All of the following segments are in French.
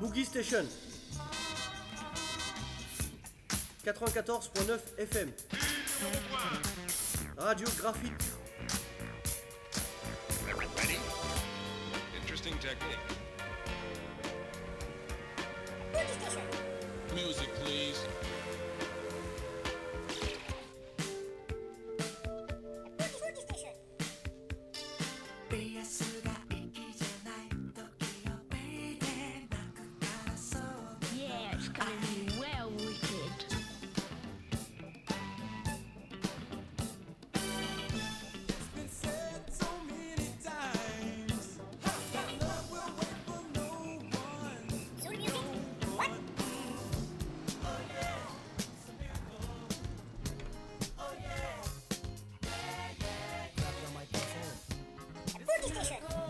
Boogie Station 94.9 FM Radio Graphite Ready? Interesting technique. Music, please.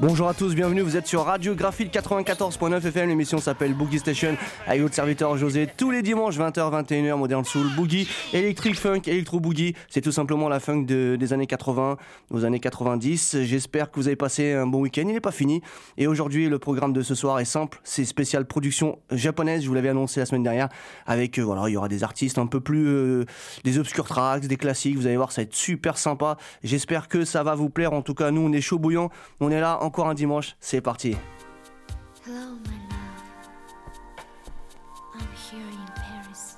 Bonjour à tous, bienvenue, vous êtes sur Radio Graphite 94.9 FM, l'émission s'appelle Boogie Station. Avec votre serviteur José tous les dimanches 20h 21h Modern Soul Boogie, Electric Funk, Electro Boogie, c'est tout simplement la funk de- des années 80 aux années 90. J'espère que vous avez passé un bon week-end, il n'est pas fini. Et aujourd'hui le programme de ce soir est simple, c'est spécial production japonaise, je vous l'avais annoncé la semaine dernière. Avec euh, voilà, il y aura des artistes un peu plus euh, des obscure tracks, des classiques, vous allez voir ça va être super sympa. J'espère que ça va vous plaire. En tout cas nous on est chaud bouillant, on est là encore un dimanche, c'est parti. Hello, my love. I'm here in Paris.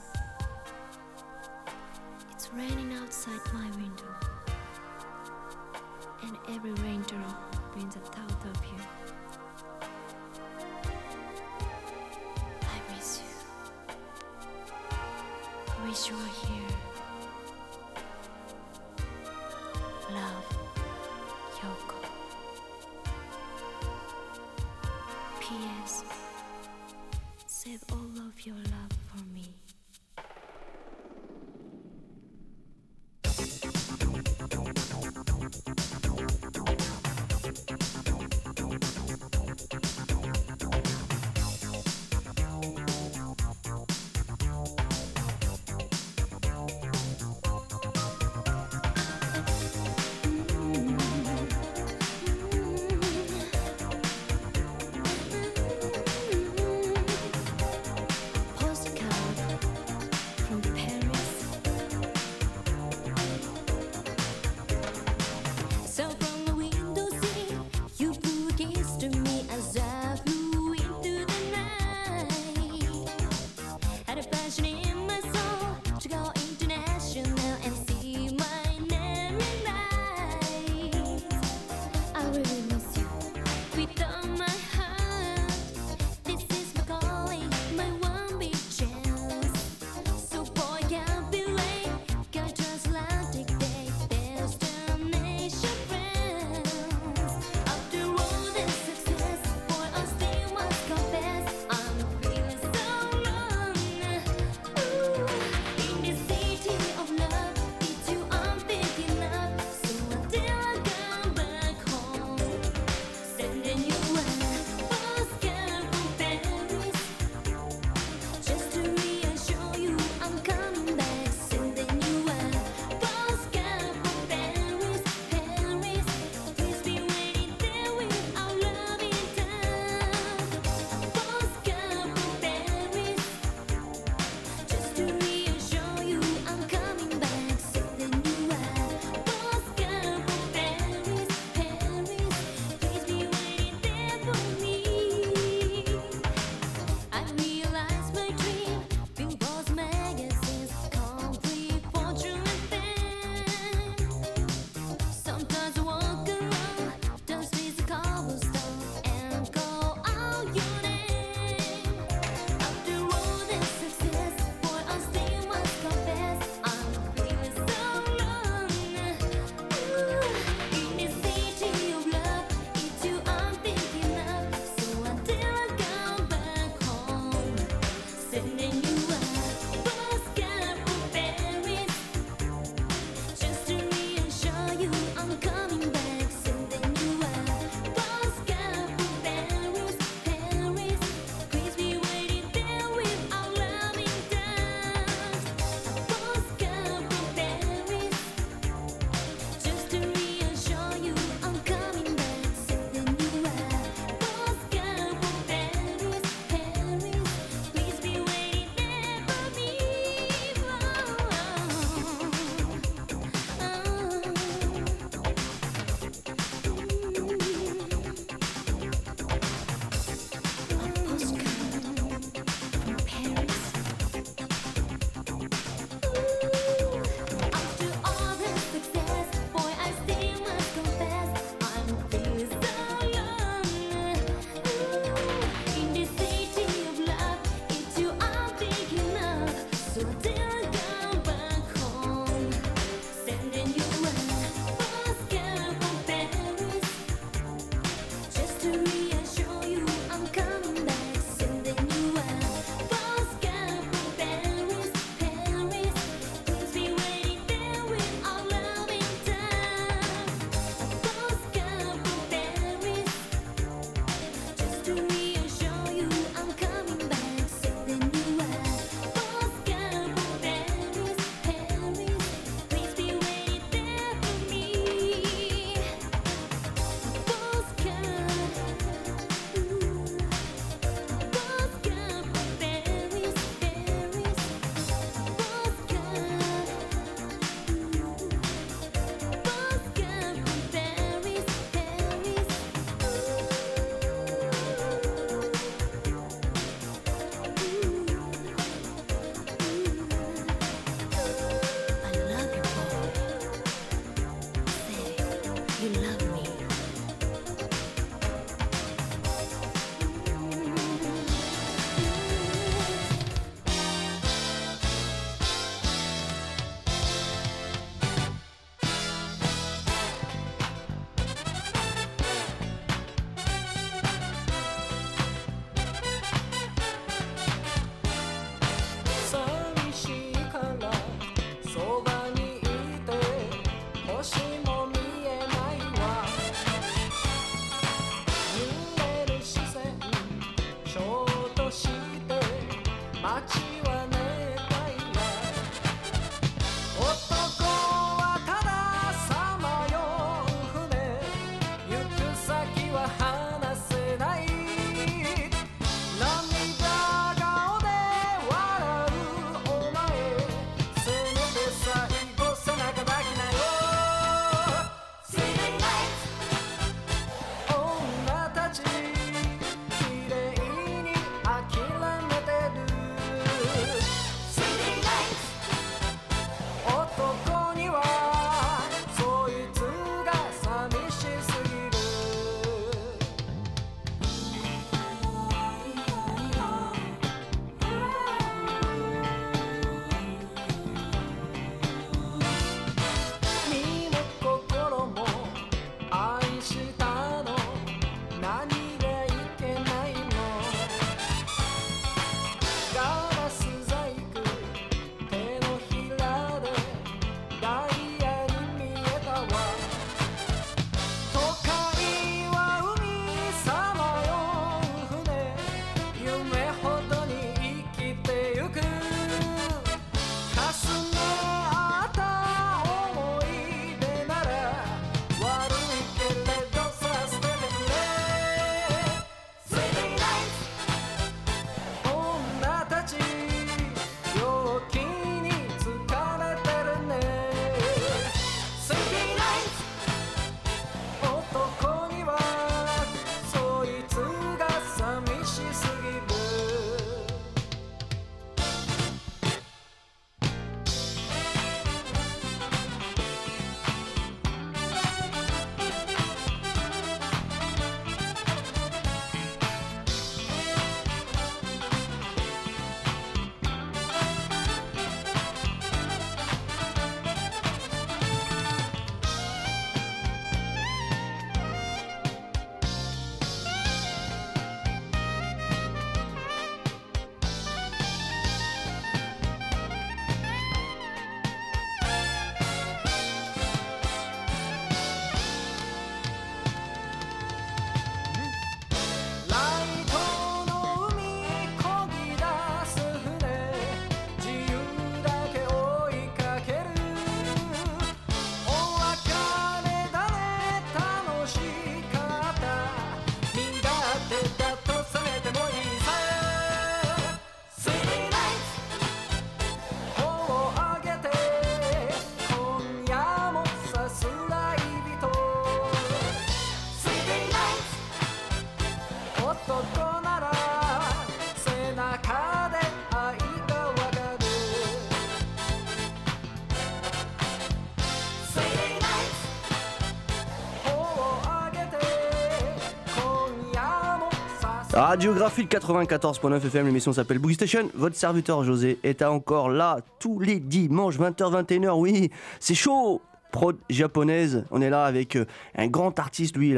It's raining outside my window, and every raindrop brings a thought of you. I miss you. I wish you were here. Radiographie 94.9 FM, l'émission s'appelle Boogie Station. Votre serviteur José est encore là tous les dimanches 20h 21h. Oui, c'est chaud. Prod japonaise, on est là avec euh, un grand artiste, lui,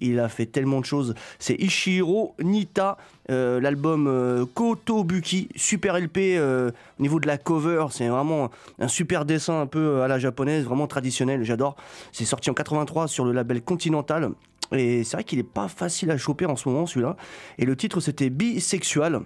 il a fait tellement de choses. C'est Ishiro Nita, euh, l'album euh, Kotobuki, super LP au niveau de la cover, c'est vraiment un super dessin un peu à la japonaise, vraiment traditionnel, j'adore. C'est sorti en 83 sur le label Continental. Et c'est vrai qu'il est pas facile à choper en ce moment celui-là. Et le titre c'était Bisexual.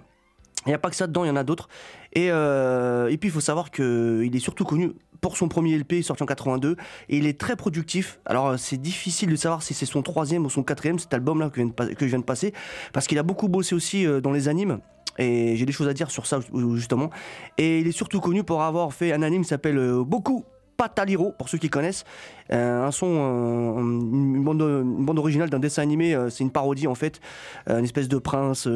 Il n'y a pas que ça dedans, il y en a d'autres. Et, euh, et puis il faut savoir qu'il est surtout connu pour son premier LP sorti en 82 et il est très productif. Alors euh, c'est difficile de savoir si c'est son troisième ou son quatrième cet album là que, que je viens de passer parce qu'il a beaucoup bossé aussi euh, dans les animes. Et j'ai des choses à dire sur ça justement. Et il est surtout connu pour avoir fait un anime qui s'appelle euh, Beaucoup Pataliro, pour ceux qui connaissent. Euh, un son, euh, une, bande, une bande originale d'un dessin animé, euh, c'est une parodie en fait, une espèce de prince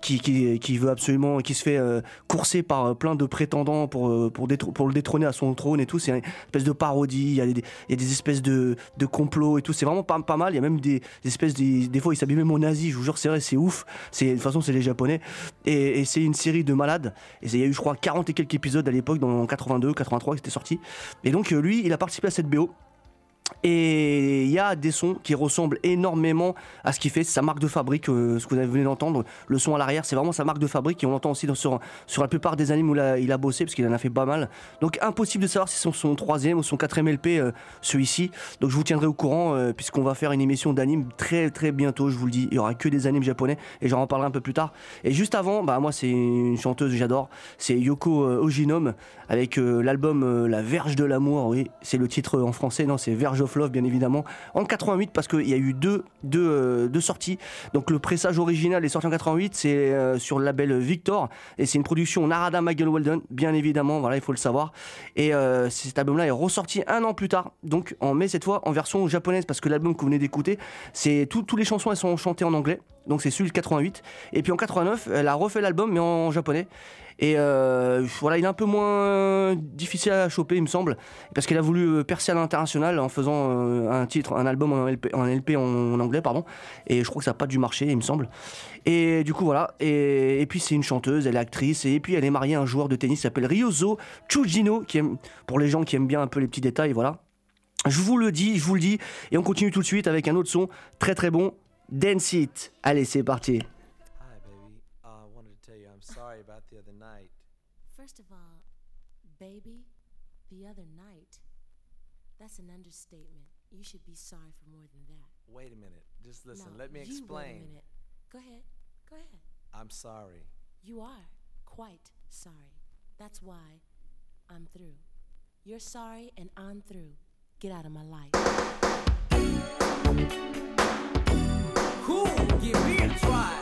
qui, qui, veut absolument, qui se fait courser par plein de prétendants pour, pour, pour le détrôner à son trône et tout. C'est une espèce de parodie, il y a des, il y a des espèces de, de complots et tout. C'est vraiment pas, pas mal. Il y a même des, espèces, des, des fois ils s'habillent même en Asie, je vous jure, c'est vrai, c'est ouf. De toute façon, c'est les Japonais. Et, c'est une série de malades. Et il y a eu, je crois, 40 et quelques épisodes à l'époque, dans 82, 83, qui c'était sorti. Et donc, lui, il a participé à cette BO. Et il y a des sons qui ressemblent énormément à ce qu'il fait, sa marque de fabrique, euh, ce que vous venez d'entendre, le son à l'arrière, c'est vraiment sa marque de fabrique et on l'entend aussi dans- sur, la plupart des animes où il a, bossé, parce qu'il en a fait pas mal. Donc impossible de savoir si c'est son, troisième ou son quatrième LP, euh, celui-ci. Donc je vous tiendrai au courant, euh, puisqu'on va faire une émission d'animes très très bientôt, je vous le dis. Il y aura que des animes japonais et j'en reparlerai un peu plus tard. Et juste avant, bah moi c'est une chanteuse que j'adore, c'est Yoko Ojinom avec l'album La Verge de l'amour, oui, c'est le titre en français, non, c'est Verge of Love, bien évidemment, en 88, parce qu'il y a eu deux, deux, euh, deux sorties. Donc le pressage original est sorti en 88, c'est euh, sur le label Victor, et c'est une production Narada Michael Weldon, bien évidemment, voilà, il faut le savoir. Et euh, cet album-là est ressorti un an plus tard, donc en mai cette fois, en version japonaise, parce que l'album que vous venez d'écouter, c'est tout- toutes les chansons, elles sont chantées en anglais, donc c'est celui de 88. Et puis en 89, elle a refait l'album, mais en japonais. Et euh, voilà, il est un peu moins difficile à choper, il me semble, parce qu'elle a voulu euh, percer à l'international en faisant euh, un titre, un album en LP, en, anglais, pardon. Et je crois que ça n'a pas dû marcher, il me semble. Et du coup, voilà. Et, puis, c'est une chanteuse, elle est actrice, et puis elle est mariée à un joueur de tennis qui s'appelle Ryozo Chujino, pour les gens qui aiment bien un peu les petits détails, voilà. Je vous le dis, je vous le dis, et on continue tout de suite avec un autre son très très bon, Dance It. Allez, c'est parti. First of all, baby, the other night, that's an understatement. You should be sorry for more than that. Wait a minute. Just listen. No, let me you wait a explain. minute. Go ahead. Go ahead. I'm sorry. You are quite sorry. That's why I'm through. You're sorry and I'm through. Get out of my life. Cool, give me a try.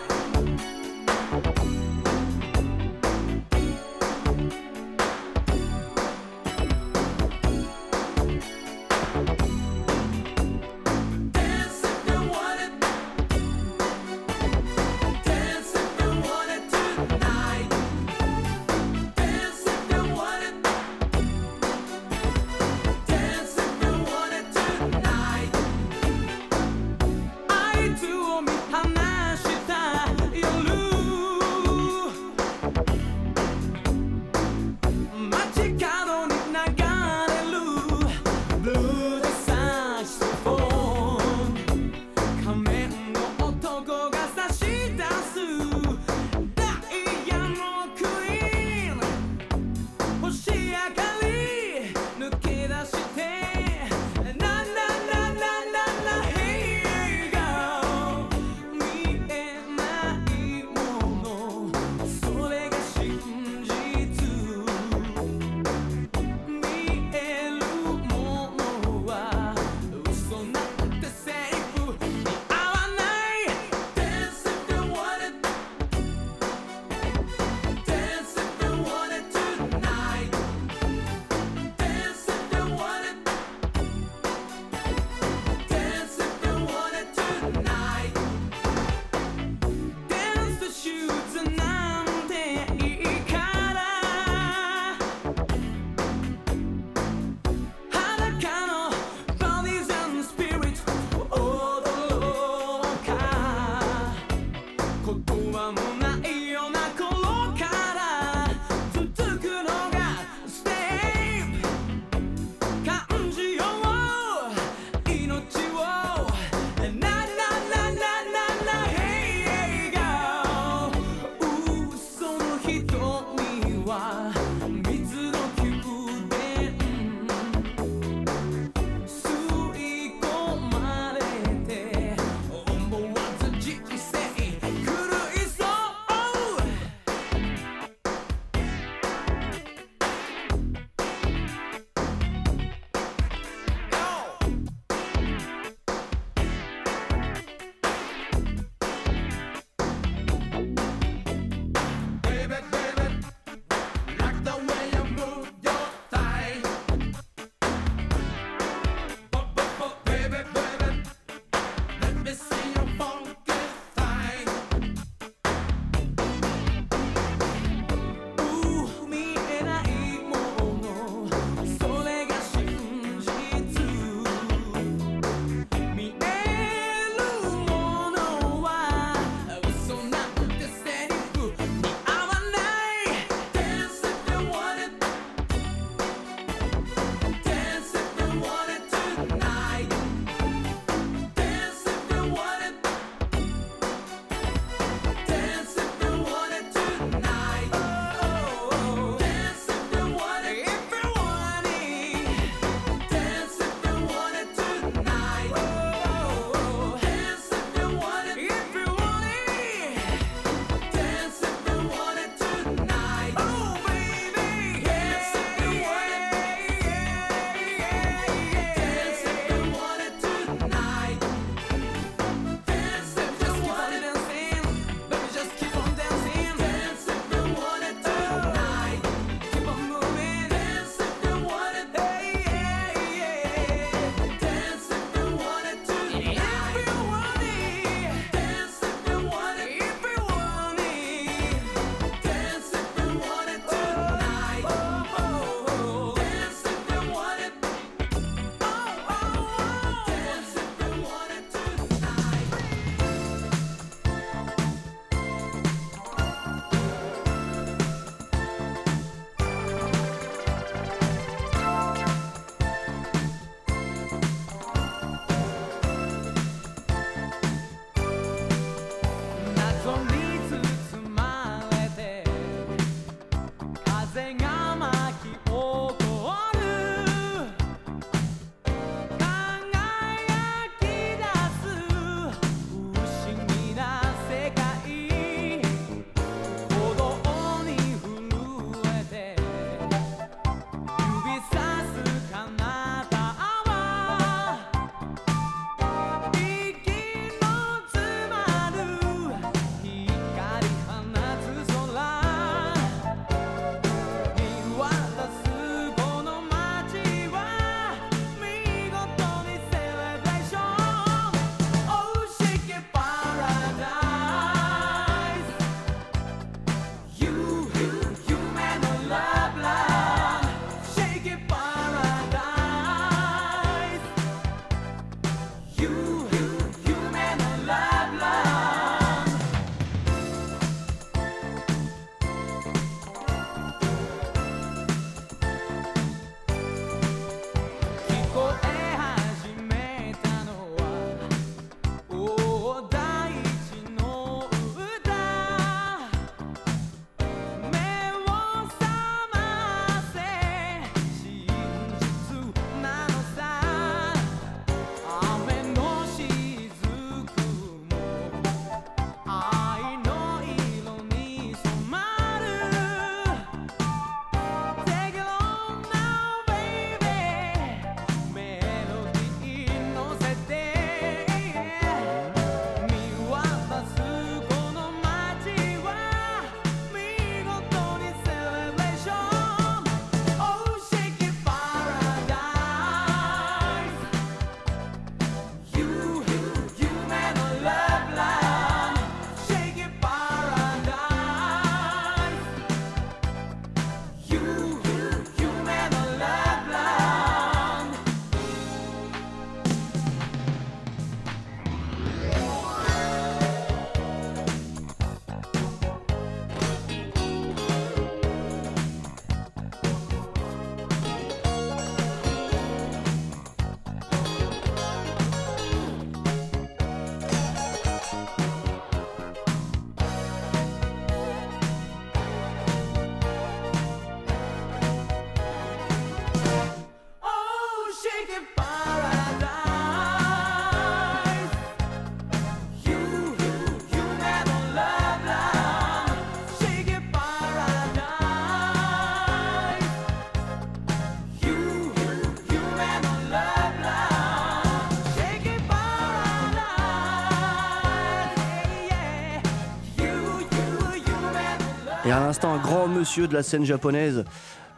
L'instant, un grand monsieur de la scène japonaise,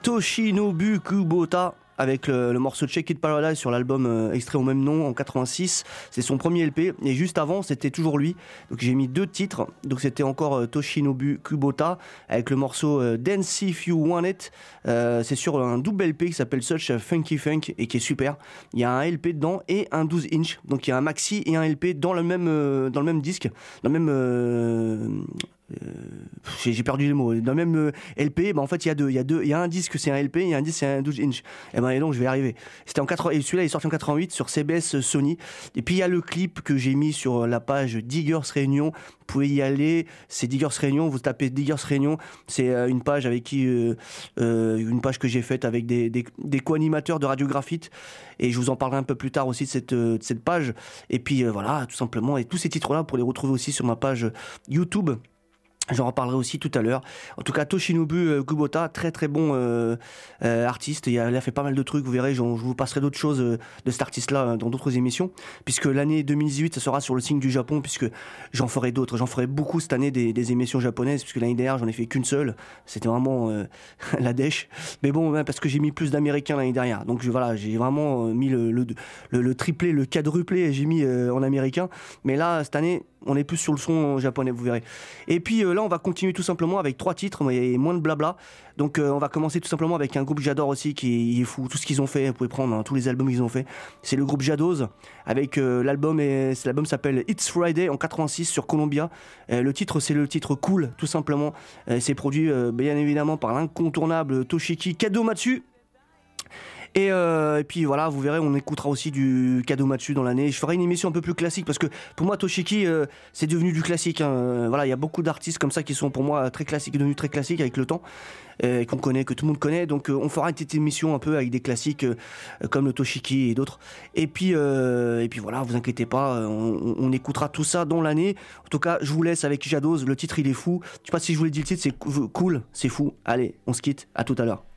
Toshinobu Kubota, avec le, morceau Check It Paradise sur l'album euh, extrait au même nom en 86. C'est son premier LP. Et juste avant, c'était toujours lui. Donc j'ai mis deux titres. Donc c'était encore euh, Toshinobu Kubota avec le morceau euh, Dance If You Want It. C'est sur un double LP qui s'appelle Such Funky Funk et qui est super. Il y a un LP dedans et un 12 inch. Donc il y a un maxi et un LP dans le même, dans le même disque, dans le même. Euh, euh, j'ai perdu les mots. Dans le même euh, LP, bah en fait, il y a deux. Il y. Il y a un disque, c'est un LP, il y a un disque, c'est un 12 inch. Et ben, et donc, je vais y arriver. C'était en 80, et celui-là est sorti en 88 sur CBS Sony. Et puis, il y a le clip que j'ai mis sur la page Diggers Réunion. Vous pouvez y aller. C'est Diggers Réunion. Vous tapez Diggers Réunion. C'est euh, une page avec qui, euh, euh, une page que j'ai faite avec des, co-animateurs de Radio Graphite. Et je vous en parlerai un peu plus tard aussi de cette, euh, cette page. Et puis, euh, voilà, tout simplement. Et tous ces titres-là, pour les retrouver aussi sur ma page YouTube. J'en reparlerai aussi tout à l'heure. En tout cas, Toshinobu euh, Kubota, très très bon euh, euh, artiste. Il a, fait pas mal de trucs, vous verrez. Je vous passerai d'autres choses de cet artiste-là euh, dans d'autres émissions. Puisque l'année 2018, ça sera sur le signe du Japon, puisque j'en ferai d'autres. J'en ferai beaucoup cette année des, émissions japonaises, puisque l'année dernière, j'en ai fait qu'une seule. C'était vraiment la dèche. Mais bon, parce que j'ai mis plus d'Américains l'année dernière. Donc voilà, j'ai vraiment mis le, le, le, le triplé, le quadruplé, j'ai mis en américain. Mais là, cette année, on est plus sur le son japonais, vous verrez. Et puis euh, là, on va continuer tout simplement avec trois titres, mais moins de blabla. Donc euh, on va commencer tout simplement avec un groupe j'adore aussi, qui est, fou. Tout ce qu'ils ont fait, vous pouvez prendre hein, tous les albums qu'ils ont fait. C'est le groupe Jadoz, avec euh, l'album, l'album s'appelle It's Friday en 86 sur Columbia. Le titre, c'est le titre Cool, tout simplement. C'est produit bien évidemment par l'incontournable Toshiki Kadomatsu. Et, euh, et puis voilà, vous verrez, on écoutera aussi du Kadomatsu dans l'année. Je ferai une émission un peu plus classique parce que pour moi, Toshiki, euh, c'est devenu du classique. hein. Voilà, il y a beaucoup d'artistes comme ça qui sont pour moi très classiques, devenus très classiques avec le temps, euh, qu'on connaît, que tout le monde connaît. Donc euh, on fera une petite émission un peu avec des classiques comme le Toshiki et d'autres. Et puis, et puis voilà, vous inquiétez pas, on, écoutera tout ça dans l'année. En tout cas, je vous laisse avec Jadoz. Le titre, il est fou. Je sais pas si je vous l'ai dit le titre, c'est cool, c'est fou. Allez, on se quitte. À tout à l'heure.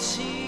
see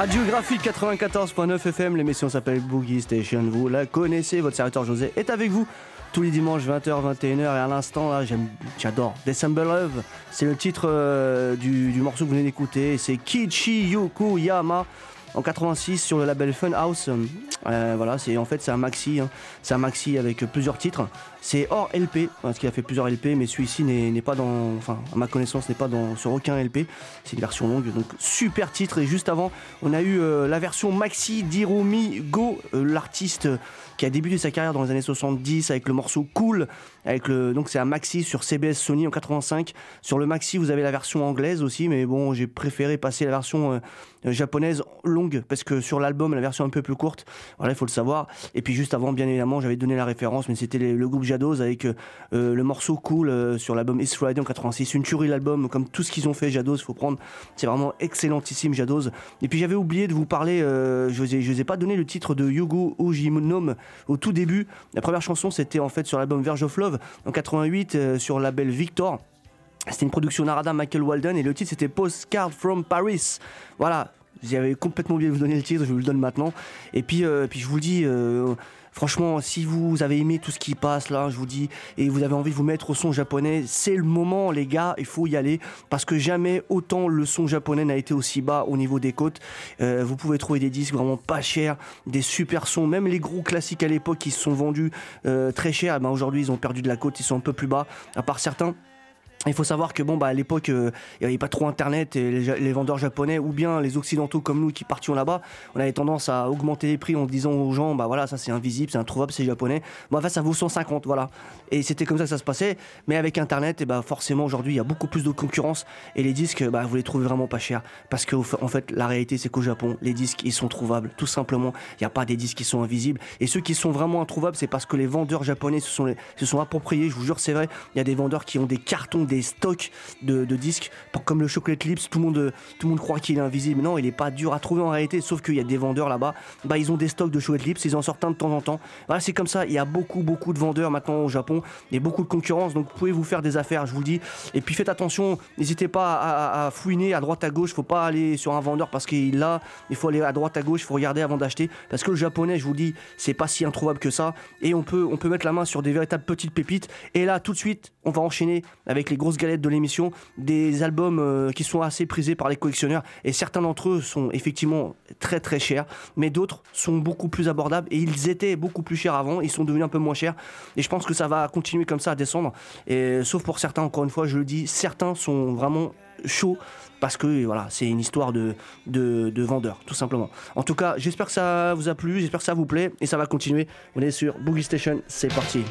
Radiographie 94.9 FM, l'émission s'appelle Boogie Station, vous la connaissez, votre serviteur José est avec vous tous les dimanches 20h, 21h et à l'instant là j'aime, j'adore. December Love, c'est le titre euh, du, morceau que vous venez d'écouter, c'est Kichi Yoku Yama en 86 sur le label Funhouse. Euh, voilà, c'est en fait c'est un maxi, hein. c'est un maxi avec plusieurs titres. C'est hors LP, parce qu'il a fait plusieurs LP, mais celui-ci n'est, pas dans, enfin à ma connaissance n'est pas dans sur aucun LP. C'est une version longue, donc super titre. Et juste avant, on a eu euh, la version maxi d'Hiromi Go, euh, l'artiste qui a débuté sa carrière dans les années 70 avec le morceau Cool, avec le donc c'est un maxi sur CBS Sony en 85. Sur le maxi, vous avez la version anglaise aussi, mais bon, j'ai préféré passer la version euh, japonaise longue parce que sur l'album, la version un peu plus courte. Voilà, il faut le savoir. Et puis juste avant, bien évidemment, j'avais donné la référence, mais c'était le groupe Jados avec euh, le morceau Cool euh, sur l'album East Friday en 86. Une tuerie l'album, comme tout ce qu'ils ont fait, Jados, faut prendre. C'est vraiment excellentissime, Jados. Et puis j'avais oublié de vous parler, euh, je ne vous ai pas donné le titre de Yugo Ujinome au tout début. La première chanson, c'était en fait sur l'album Verge of Love en 88 euh, sur le label Victor. C'était une production Narada Michael Walden et le titre c'était Postcard from Paris. Voilà, j'avais complètement oublié de vous donner le titre, je vous le donne maintenant. Et puis, euh, puis je vous dis, euh, franchement, si vous avez aimé tout ce qui passe là, je vous dis, et vous avez envie de vous mettre au son japonais, c'est le moment, les gars, il faut y aller parce que jamais autant le son japonais n'a été aussi bas au niveau des côtes. Euh, vous pouvez trouver des disques vraiment pas chers, des super sons, même les gros classiques à l'époque qui se sont vendus euh, très cher, eh ben aujourd'hui ils ont perdu de la côte, ils sont un peu plus bas, à part certains. Il faut savoir que bon bah à l'époque euh, il n'y avait pas trop internet et les, vendeurs japonais ou bien les occidentaux comme nous qui partions là-bas, on avait tendance à augmenter les prix en disant aux gens bah voilà ça c'est invisible, c'est introuvable, c'est japonais. Bon enfin ça vaut 150 voilà. Et c'était comme ça que ça se passait. Mais avec internet et bah forcément aujourd'hui il y a beaucoup plus de concurrence et les disques bah vous les trouvez vraiment pas chers parce que en fait la réalité c'est qu'au Japon les disques ils sont trouvables tout simplement. Il n'y a pas des disques qui sont invisibles et ceux qui sont vraiment introuvables c'est parce que les vendeurs japonais se sont se sont appropriés. Je vous jure c'est vrai. Il y a des vendeurs qui ont des cartons, des stocks de, disques Pas comme le Chocolate Lips. Tout le monde tout le monde croit qu'il est invisible. Non il est pas dur à trouver en réalité. Sauf qu'il y a des vendeurs là-bas. Bah ils ont des stocks de Chocolate Lips. Ils en sortent un de temps en temps. Voilà c'est comme ça. Il y a beaucoup beaucoup de vendeurs maintenant au Japon et beaucoup de concurrence. Donc vous pouvez vous faire des affaires. Je vous dis. Et puis faites attention. N'hésitez pas à, fouiner à droite à gauche. Faut pas aller sur un vendeur parce qu'il là il faut aller à droite à gauche. Il faut regarder avant d'acheter parce que le japonais je vous dis c'est pas si introuvable que ça et on peut on peut mettre la main sur des véritables petites pépites. Et là tout de suite on va enchaîner avec les grosses galettes de l'émission des albums euh, qui sont assez prisés par les collectionneurs et certains d'entre eux sont effectivement très très chers mais d'autres sont beaucoup plus abordables et ils étaient beaucoup plus chers avant ils sont devenus un peu moins chers et je pense que ça va continuer comme ça à descendre et sauf pour certains encore une fois je le dis certains sont vraiment chauds parce que voilà c'est une histoire de, de, de vendeurs tout simplement. En tout cas j'espère que ça vous a plu j'espère que ça vous plaît et ça va continuer. On est sur Boogie Station c'est parti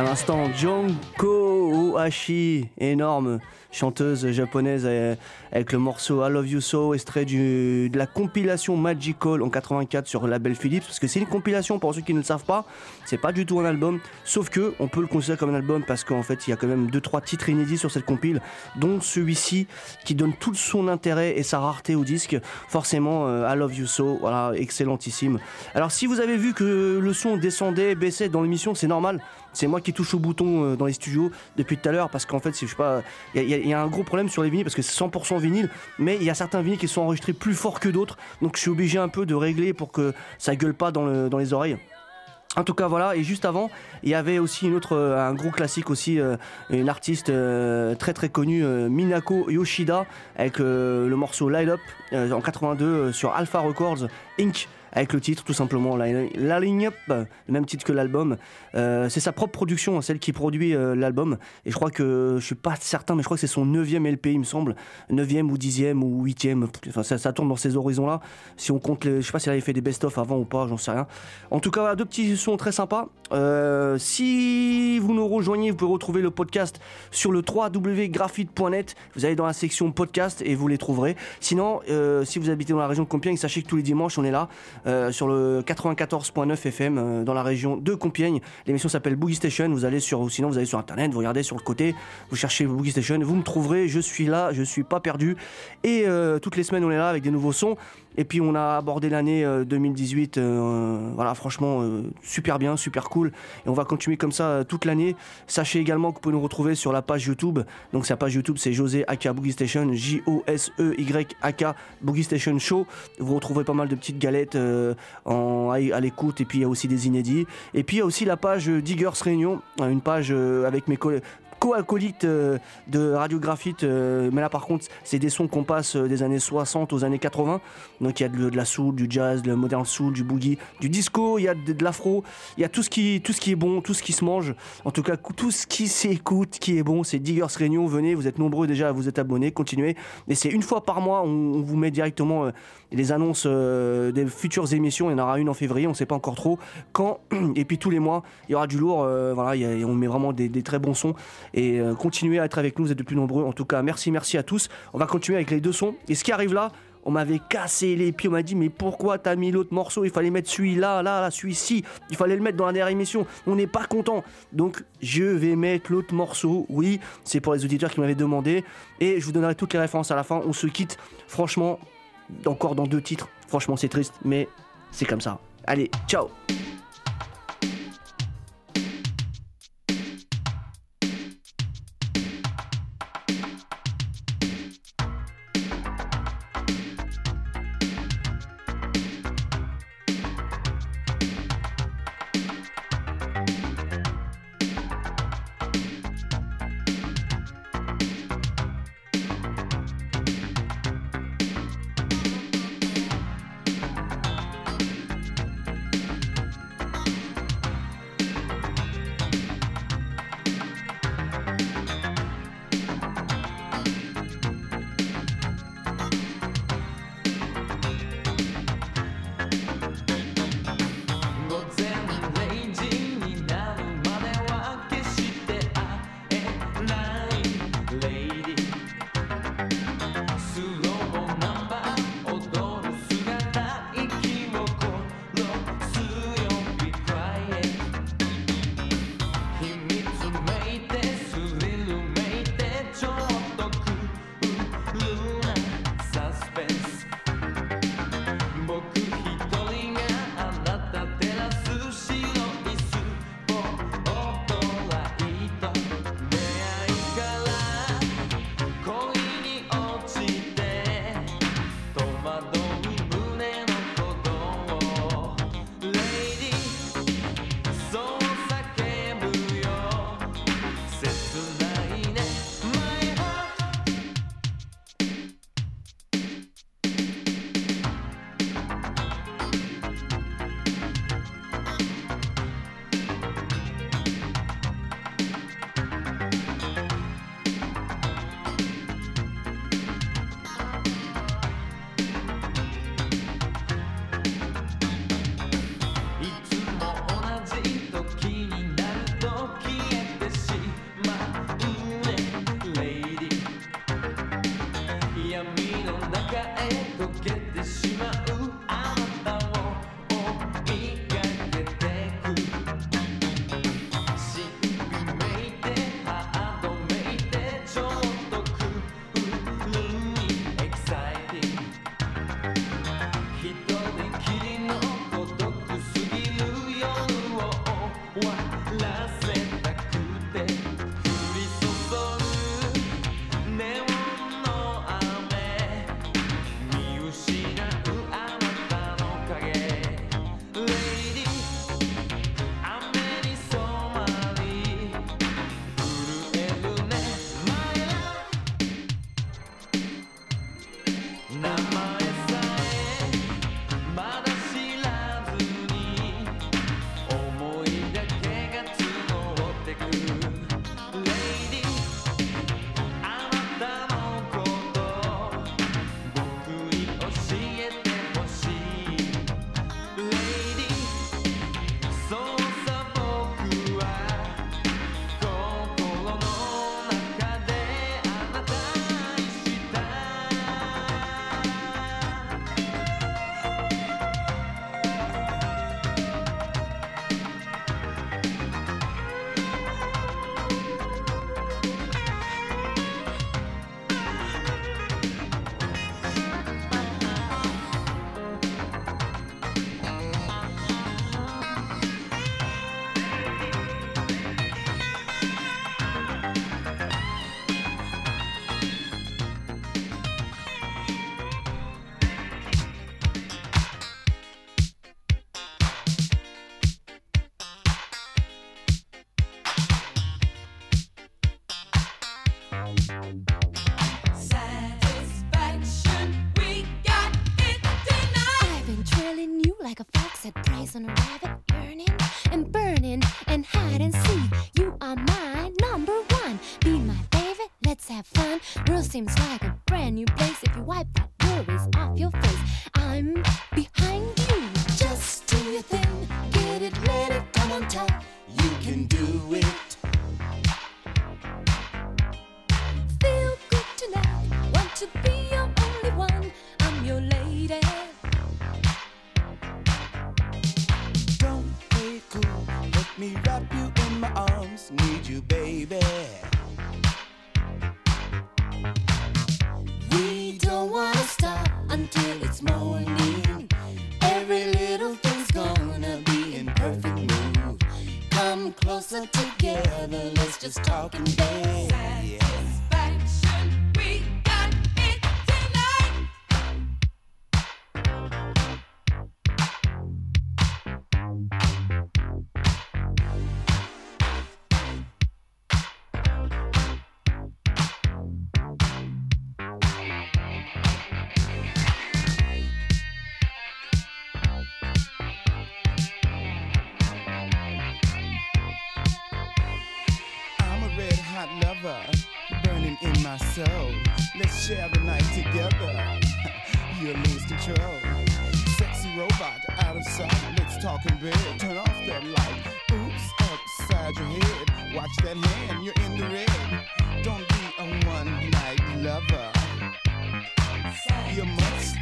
à l'instant, Jonko Ohashi, énorme chanteuse japonaise euh, avec le morceau I Love You So, extrait du, de la compilation Magical en 84 sur label Philips, parce que c'est une compilation pour ceux qui ne le savent pas, c'est pas du tout un album, sauf que on peut le considérer comme un album parce qu'en fait il y a quand même 2-3 titres inédits sur cette compile, dont celui-ci qui donne tout son intérêt et sa rareté au disque, forcément euh, I Love You So, voilà, excellentissime. Alors si vous avez vu que le son descendait, baissait dans l'émission, c'est normal. C'est moi qui touche au bouton euh, dans les studios depuis tout à l'heure parce qu'en fait, je pas, il y a un gros problème sur les vinyles parce que c'est 100% vinyle, mais il y a certains vinyles qui sont enregistrés plus fort que d'autres, donc je suis obligé un peu de régler pour que ça gueule pas dans, le- dans les oreilles. En tout cas, voilà. Et juste avant, il y avait aussi une autre, euh, un gros classique aussi, euh, une artiste euh, très très connue, Minako Yoshida, avec le morceau Light Up en 82 euh, sur Alpha Records Inc. Avec le titre tout simplement Line Line Up, le même titre que l'album. Euh, c'est sa propre production, hein, celle qui produit euh, l'album. Et je crois que je suis pas certain, mais je crois que c'est son 9ème LP, il me semble, 9ème ou 10ème ou 8ème. Enfin, ça, ça tourne dans ces horizons-là. Si on compte, les, je sais pas si elle avait fait des best-of avant ou pas, j'en sais rien. En tout cas, deux petits sons très sympas. Euh, si vous nous rejoignez, vous pouvez retrouver le podcast sur le www.graphite.net. Vous allez dans la section podcast et vous les trouverez. Sinon, si vous habitez dans la région de Compiègne, sachez que tous les dimanches, on est là euh, sur le 94.9 FM euh, dans la région de Compiègne. L'émission s'appelle Boogie Station. Vous allez sur, sinon vous allez sur internet, vous regardez sur le côté, vous cherchez Boogie Station, vous me trouverez. Je suis là, je suis pas perdu. Et euh, toutes les semaines, on est là avec des nouveaux sons. Et puis on a abordé l'année euh, 2018, euh, voilà franchement euh, super bien, super cool. Et on va continuer comme ça euh, toute l'année. Sachez également que vous pouvez nous retrouver sur la page YouTube. Donc sa page YouTube c'est José Aka Boogie Station, J-O-S-E-Y Aka Boogie Station Show. Vous retrouverez pas mal de petites galettes euh, à, à l'écoute et puis il y a aussi des inédits. Et puis il y a aussi la page euh, Diggers Réunion, euh, une page euh, avec mes collègues co-acolyte euh, de radiographite, euh, mais là par contre c'est des sons qu'on passe euh, des années 60 aux années 80, donc il y a de, la soul, du jazz, de la modern soul, du boogie, du disco, il y a de, l'afro, il y a tout ce, qui, tout ce qui est bon, tout ce qui se mange, en tout cas tout ce qui s'écoute, qui est bon, c'est Diggers Réunion, venez, vous êtes nombreux déjà à vous être abonnés, continuez, et c'est une fois par mois, on, vous met directement les annonces des futures émissions, il y en aura une en février, on sait pas encore trop quand, et puis tous les mois il y aura du lourd, voilà, on met vraiment des très bons sons et euh, continuez à être avec nous, vous êtes de plus nombreux. En tout cas, merci, merci à tous. On va continuer avec les deux sons. Et ce qui arrive là, on m'avait cassé les pieds, on m'a dit mais pourquoi t'as mis l'autre morceau? Il fallait mettre celui-là, là, là, celui-ci. Il fallait le mettre dans la dernière émission. On n'est pas content. Donc je vais mettre l'autre morceau. Oui, c'est pour les auditeurs qui m'avaient demandé. Et je vous donnerai toutes les références à la fin. On se quitte. Franchement, encore dans deux titres. Franchement, c'est triste, mais c'est comme ça. Allez, ciao bed. Turn off that light. Oops, upside your head. Watch that hand, you're in the red. Don't be a one night lover. You must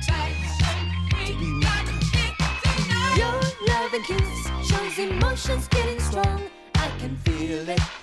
to be my Your love and kiss shows emotions getting strong. I can feel it.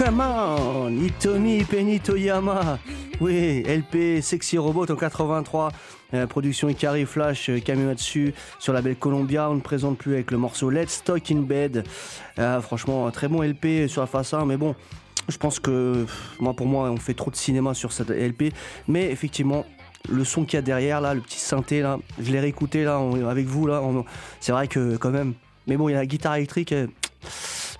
Come on, Itomi Penny Toyama. Oui, LP Sexy Robot en 83. euh, production Ikari Flash, euh, sur la belle Columbia. On ne présente plus avec le morceau Let's Talk in Bed. Euh, franchement, un très bon LP sur la face 1, mais bon. Je pense que moi pour moi on fait trop de cinéma sur cette LP mais effectivement le son qu'il y a derrière là le petit synthé là. Je l'ai réécouté là avec vous là c'est vrai que quand même. Mais bon il y a la guitare électrique euh,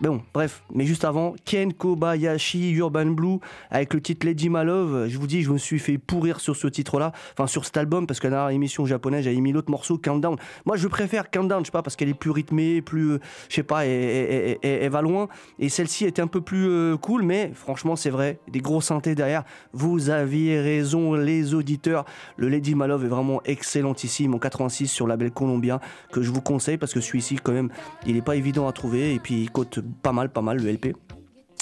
mais bon, bref, mais juste avant, Ken Kobayashi Urban Blue avec le titre Lady My Love. Je vous dis, je me suis fait pourrir sur ce titre-là, enfin sur cet album, parce que dans l'émission japonaise, j'avais mis l'autre morceau, Countdown. Moi, je préfère Countdown, je sais pas, parce qu'elle est plus rythmée, plus, euh, je sais pas, elle, va loin. Et celle-ci était un peu plus euh, cool, mais franchement, c'est vrai, des gros synthés derrière. Vous aviez raison, les auditeurs. Le Lady My Love est vraiment excellentissime en 86 sur label colombien que je vous conseille parce que celui-ci, quand même, il est pas évident à trouver et puis il coûte pas mal, pas mal le LP.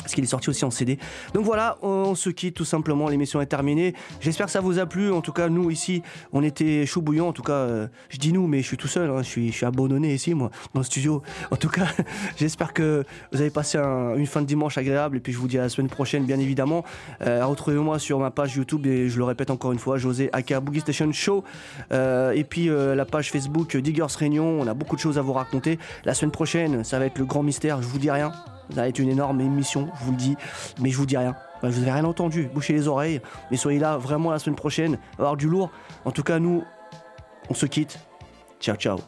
Parce qu'il est sorti aussi en CD. Donc voilà, on se quitte tout simplement. L'émission est terminée. J'espère que ça vous a plu. En tout cas, nous ici, on était chaud bouillant. En tout cas, euh, je dis nous, mais je suis tout seul. hein. Je, suis, je suis abandonné ici, moi, dans le studio. En tout cas, j'espère que vous avez passé un- une fin de dimanche agréable. Et puis, je vous dis à la semaine prochaine, bien évidemment. Euh, Retrouvez-moi sur ma page YouTube. Et je le répète encore une fois, José Aka Boogie Station Show. Euh, et puis, la page Facebook Diggers Réunion. On a beaucoup de choses à vous raconter. La semaine prochaine, ça va être le grand mystère. Je vous dis rien. Ça va être une énorme émission, je vous le dis, mais je vous dis rien. Je vous ai rien entendu, bouchez les oreilles, mais soyez là vraiment la semaine prochaine, avoir du lourd. En tout cas, nous, on se quitte. Ciao, ciao.